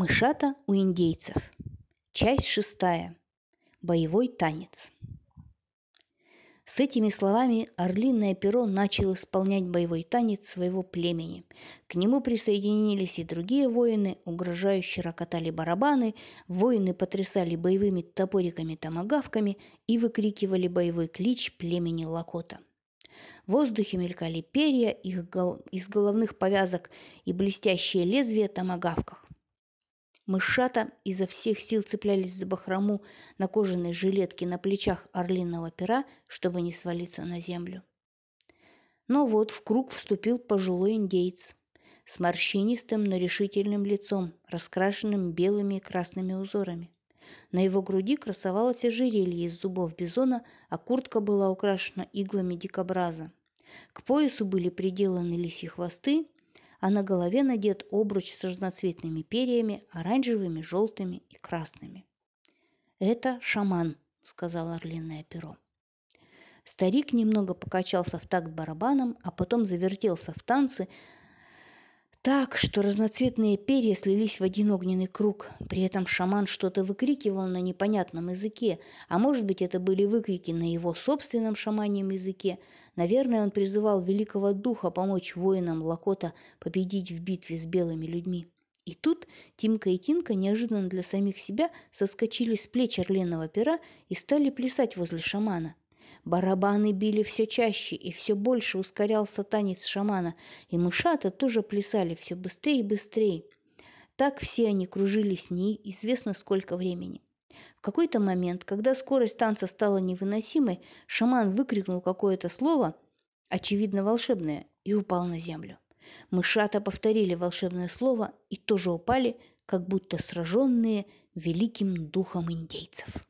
Мышата у индейцев. Часть шестая. Боевой танец. С этими словами орлиное перо начал исполнять боевой танец своего племени. К нему присоединились и другие воины, угрожающе рокотали барабаны, воины потрясали боевыми топориками-томагавками и выкрикивали боевой клич племени Лакота. В воздухе мелькали перья их гол... из головных повязок и блестящие лезвия томагавках. Мышата изо всех сил цеплялись за бахрому на кожаной жилетке на плечах орлиного пера, чтобы не свалиться на землю. Но вот в круг вступил пожилой индейец с морщинистым, но решительным лицом, раскрашенным белыми и красными узорами. На его груди красовалось ожерелье из зубов бизона, а куртка была украшена иглами дикобраза. К поясу были приделаны лисьи хвосты, а на голове надет обруч с разноцветными перьями, оранжевыми, желтыми и красными. «Это шаман», — сказал орлиное перо. Старик немного покачался в такт барабаном, а потом завертелся в танце, так, что разноцветные перья слились в один огненный круг. При этом шаман что-то выкрикивал на непонятном языке, а может быть это были выкрики на его собственном шаманьем языке. Наверное, он призывал великого духа помочь воинам Лакота победить в битве с белыми людьми. И тут Тимка и Тинка неожиданно для самих себя соскочили с плеч орленного пера и стали плясать возле шамана. Барабаны били все чаще, и все больше ускорялся танец шамана, и мышата тоже плясали все быстрее и быстрее. Так все они кружились неизвестно сколько времени. В какой-то момент, когда скорость танца стала невыносимой, шаман выкрикнул какое-то слово, очевидно волшебное, и упал на землю. Мышата повторили волшебное слово и тоже упали, как будто сраженные великим духом индейцев.